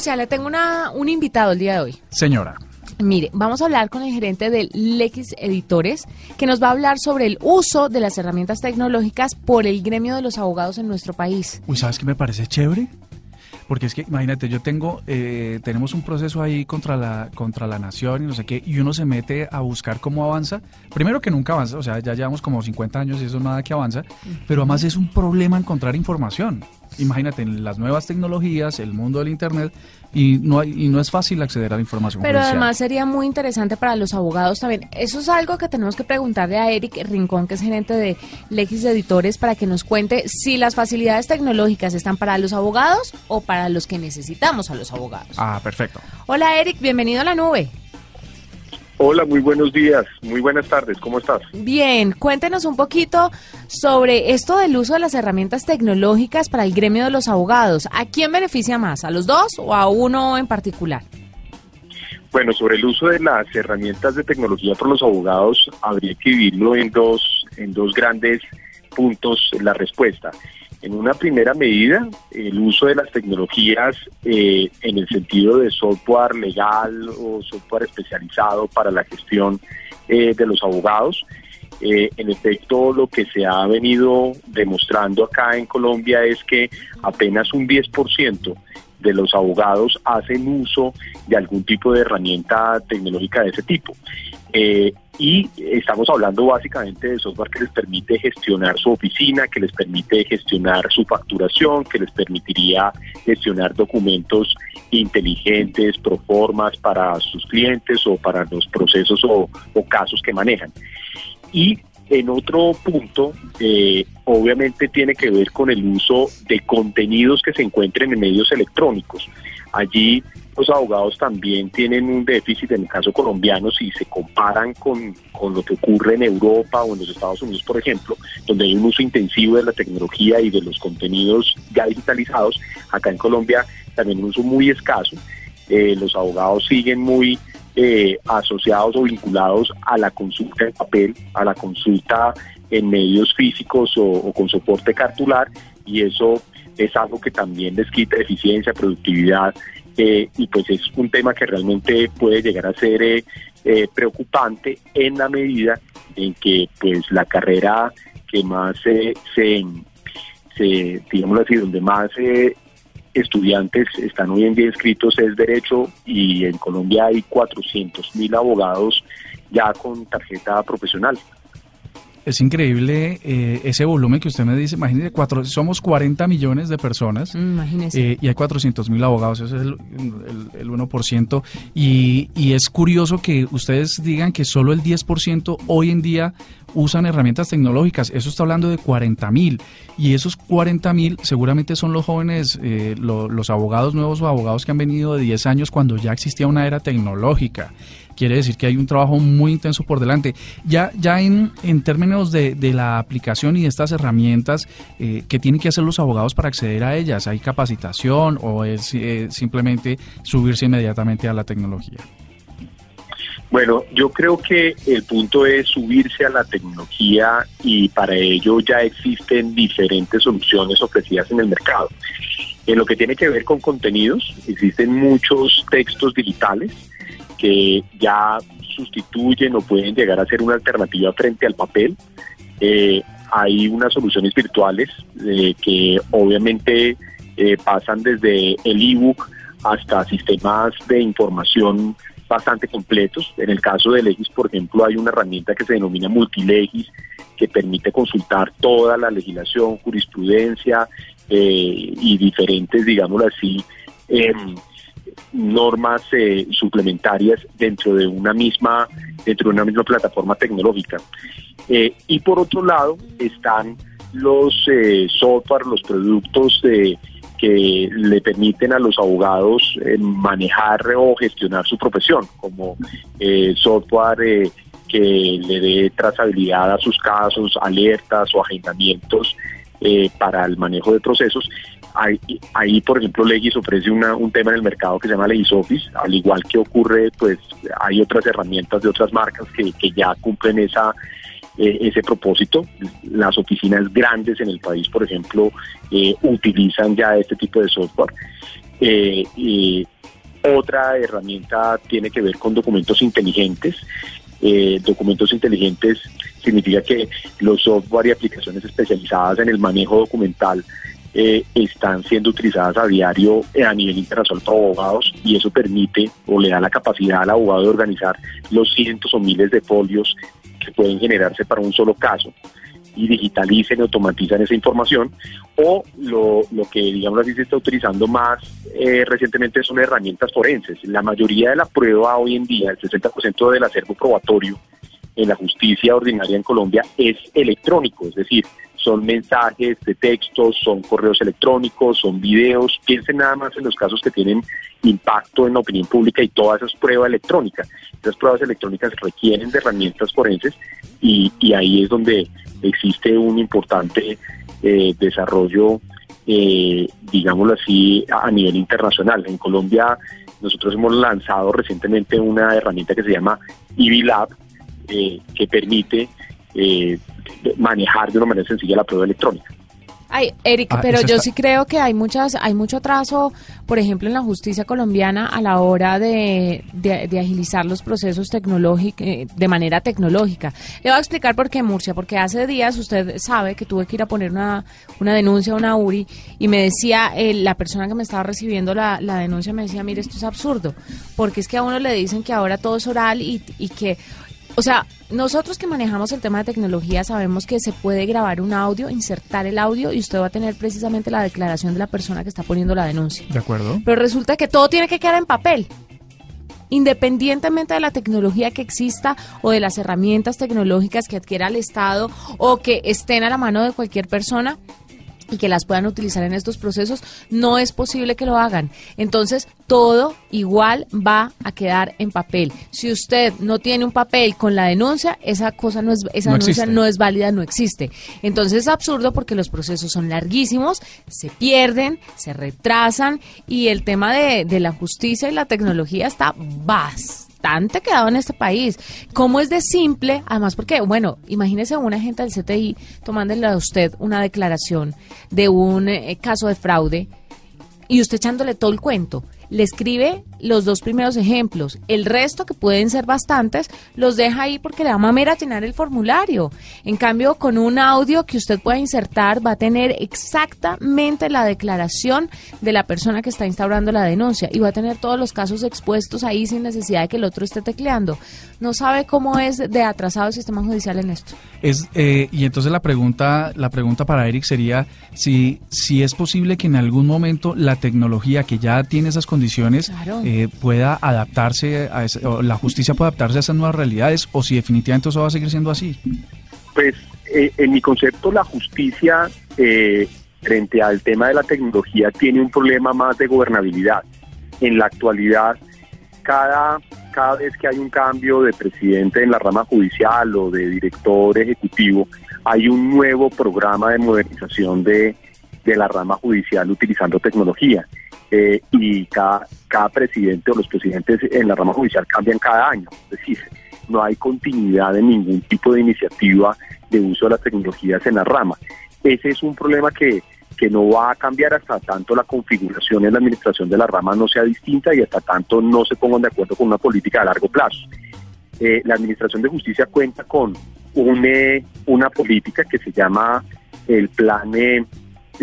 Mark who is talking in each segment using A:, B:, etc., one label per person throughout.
A: Murcia, le tengo una, un invitado el día de hoy.
B: Señora.
A: Mire, vamos a hablar con el gerente del Lex Editores, que nos va a hablar sobre el uso de las herramientas tecnológicas por el gremio de los abogados en nuestro país.
B: Uy, ¿sabes qué me parece chévere? Porque es que, imagínate, yo tengo, eh, tenemos un proceso ahí contra la, contra la nación y no sé qué, y uno se mete a buscar cómo avanza. Primero que nunca avanza, o sea, ya llevamos como 50 años y eso nada que avanza, pero además es un problema encontrar información. Imagínate, en las nuevas tecnologías, el mundo del Internet, y no, hay, y no es fácil acceder a la información.
A: Pero además sería muy interesante para los abogados también. Eso es algo que tenemos que preguntarle a Eric Rincón, que es gerente de Lexis Editores, para que nos cuente si las facilidades tecnológicas están para los abogados o para los que necesitamos a los abogados.
B: Ah, perfecto.
A: Hola Eric, bienvenido a la nube.
C: Hola, muy buenos días, muy buenas tardes, ¿cómo estás?
A: Bien, cuéntenos un poquito sobre esto del uso de las herramientas tecnológicas para el gremio de los abogados. ¿A quién beneficia más? ¿A los dos o a uno en particular?
C: Bueno, sobre el uso de las herramientas de tecnología por los abogados, habría que dividirlo en dos, en dos grandes puntos la respuesta. En una primera medida, el uso de las tecnologías eh, en el sentido de software legal o software especializado para la gestión eh, de los abogados. Eh, en efecto, lo que se ha venido demostrando acá en Colombia es que apenas un 10% de los abogados hacen uso de algún tipo de herramienta tecnológica de ese tipo. Eh, y estamos hablando básicamente de software que les permite gestionar su oficina, que les permite gestionar su facturación, que les permitiría gestionar documentos inteligentes, proformas para sus clientes o para los procesos o, casos que manejan. Y en otro punto, eh, obviamente tiene que ver con el uso de contenidos que se encuentren en medios electrónicos. Allí los abogados también tienen un déficit, en el caso colombiano, si se comparan con, lo que ocurre en Europa o en los Estados Unidos, por ejemplo, donde hay un uso intensivo de la tecnología y de los contenidos ya digitalizados, acá en Colombia también un uso muy escaso. Eh, los abogados siguen muy eh, asociados o vinculados a la consulta en papel, a la consulta en medios físicos o, con soporte cartular, y eso es algo que también les quita eficiencia, productividad eh, y pues es un tema que realmente puede llegar a ser eh, eh, preocupante en la medida en que pues la carrera que más se, se digámoslo así, donde más estudiantes están hoy en día inscritos es derecho y en Colombia hay 400 mil abogados ya con tarjeta profesional
B: es increíble eh, ese volumen que usted me dice. Imagínese, cuatro, somos 40 millones de personas
A: mm,
B: eh, y hay 400 mil abogados, eso es el, el, 1%. Y, y, es curioso que ustedes digan que solo el 10% hoy en día usan herramientas tecnológicas. Eso está hablando de 40 mil. Y esos 40 mil seguramente son los jóvenes, eh, los abogados nuevos o abogados que han venido de 10 años cuando ya existía una era tecnológica. Quiere decir que hay un trabajo muy intenso por delante. Ya, ya en, en términos de, la aplicación y de estas herramientas, eh, ¿qué tienen que hacer los abogados para acceder a ellas? ¿Hay capacitación o es eh, simplemente subirse inmediatamente a la tecnología?
C: Bueno, yo creo que el punto es subirse a la tecnología y para ello ya existen diferentes soluciones ofrecidas en el mercado. En lo que tiene que ver con contenidos, existen muchos textos digitales que ya sustituyen o pueden llegar a ser una alternativa frente al papel. Eh, hay unas soluciones virtuales eh, que obviamente eh, pasan desde el ebook hasta sistemas de información bastante completos. En el caso de Legis, por ejemplo, hay una herramienta que se denomina Multilegis, que permite consultar toda la legislación, jurisprudencia y diferentes, digámoslo así, em, normas eh, suplementarias dentro de una misma dentro de una misma plataforma tecnológica. Eh, y por otro lado están los eh, software, los productos de que le permiten a los abogados eh, manejar o gestionar su profesión, como eh, software que le dé trazabilidad a sus casos, alertas o agendamientos para el manejo de procesos. Ahí, ahí, por ejemplo, Legis ofrece una, un tema en el mercado que se llama Legis Office, al igual que ocurre, pues hay otras herramientas de otras marcas que, que ya cumplen esa eh, ese propósito. Las oficinas grandes en el país, por ejemplo, eh, utilizan ya este tipo de software. Eh, otra herramienta tiene que ver con documentos inteligentes. Eh, documentos inteligentes significa que los software y aplicaciones especializadas en el manejo documental eh, están siendo utilizadas a diario eh, a nivel internacional por abogados y eso permite o le da la capacidad al abogado de organizar los cientos o miles de folios que pueden generarse para un solo caso y digitalicen y automatizan esa información o lo, lo que digamos así se está utilizando más eh, recientemente son herramientas forenses. La mayoría de la prueba hoy en día, el 60% del acervo probatorio en la justicia ordinaria en Colombia es electrónico, es decir, son mensajes de textos, son correos electrónicos, son videos. Piensen nada más en los casos que tienen impacto en la opinión pública y todas esas pruebas electrónicas. Esas pruebas electrónicas requieren de herramientas forenses y, ahí es donde existe un importante eh, desarrollo, eh, digámoslo así, a nivel internacional. En Colombia nosotros hemos lanzado recientemente una herramienta que se llama EVLab, eh, que permite eh, manejar de una manera sencilla la prueba electrónica.
A: Ay, Eric,
B: Ah,
A: pero yo
B: está-
A: sí creo que hay muchas, hay mucho atraso, por ejemplo, en la justicia colombiana a la hora de, de- de agilizar los procesos tecnológicos de manera tecnológica. Le voy a explicar por qué Murcia, porque hace días usted sabe que tuve que ir a poner una, una denuncia a una URI y me decía eh, la persona que me estaba recibiendo la, la denuncia me decía, mire, esto es absurdo, porque es que a uno le dicen que ahora todo es oral y, y que o sea, nosotros que manejamos el tema de tecnología sabemos que se puede grabar un audio, insertar el audio y usted va a tener precisamente la declaración de la persona que está poniendo la denuncia.
B: ¿De acuerdo?
A: Pero resulta que todo tiene que quedar en papel. Independientemente de la tecnología que exista o de las herramientas tecnológicas que adquiera el Estado o que estén a la mano de cualquier persona, y que las puedan utilizar en estos procesos, no es posible que lo hagan. Entonces, todo igual va a quedar en papel. Si usted no tiene un papel con la denuncia, esa cosa no es esa
B: No
A: denuncia
B: existe.
A: no es válida, no existe. Entonces es absurdo porque los procesos son larguísimos, se pierden, se retrasan y el tema de, de la justicia y la tecnología está bastante quedado en este país. ¿Cómo es de simple? Además, porque, bueno, imagínese un agente del CTI tomándole a usted una declaración de un eh, caso de fraude y usted echándole todo el cuento. Le escribe los dos primeros ejemplos. El resto, que pueden ser bastantes, los deja ahí porque le da mamera llenar el formulario. En cambio, con un audio que usted pueda insertar, va a tener exactamente la declaración de la persona que está instaurando la denuncia y va a tener todos los casos expuestos ahí sin necesidad de que el otro esté tecleando. No sabe cómo es de atrasado el sistema judicial en esto.
B: Es, eh, y entonces la pregunta, la pregunta para Eric sería si, si es posible que en algún momento la tecnología que ya tiene esas condiciones
A: Claro.
B: eh, pueda adaptarse a ese- o la justicia pueda adaptarse a esas nuevas realidades o si definitivamente eso va a seguir siendo así.
C: Pues eh, en mi concepto la justicia eh, frente al tema de la tecnología tiene un problema más de gobernabilidad. En la actualidad, cada, cada vez que hay un cambio de presidente en la rama judicial o de director ejecutivo, hay un nuevo programa de modernización de, de la rama judicial utilizando tecnología. Eh, y cada, cada presidente o los presidentes en la rama judicial cambian cada año. Es decir, no hay continuidad en ningún tipo de iniciativa de uso de las tecnologías en la rama. Ese es un problema que, que no va a cambiar hasta tanto la configuración en la administración de la rama no sea distinta y hasta tanto no se pongan de acuerdo con una política a largo plazo. Eh, la Administración de Justicia cuenta con un, eh, una política que se llama el plan eh,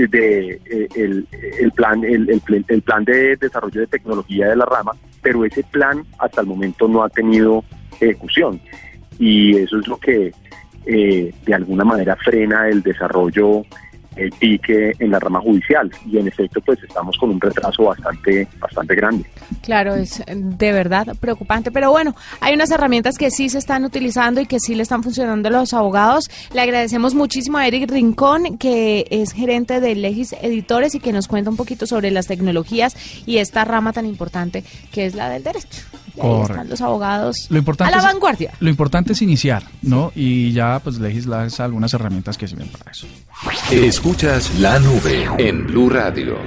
C: de eh, el, el plan el, el el plan de desarrollo de tecnología de la rama, pero ese plan hasta el momento no ha tenido ejecución. Y eso es lo que eh, de alguna manera frena el desarrollo el pique en la rama judicial y en efecto pues estamos con un retraso bastante bastante grande.
A: Claro, es de verdad preocupante, pero bueno, hay unas herramientas que sí se están utilizando y que sí le están funcionando a los abogados. Le agradecemos muchísimo a Eric Rincón, que es gerente de Legis Editores y que nos cuenta un poquito sobre las tecnologías y esta rama tan importante que es la del derecho. Y ahí
B: Correcto.
A: están los abogados
B: Lo importante
A: a la
B: es-
A: vanguardia.
B: Lo importante es iniciar, ¿no? Y ya, pues, legislar algunas herramientas que sirven para eso.
D: Escuchas la nube en Blue Radio.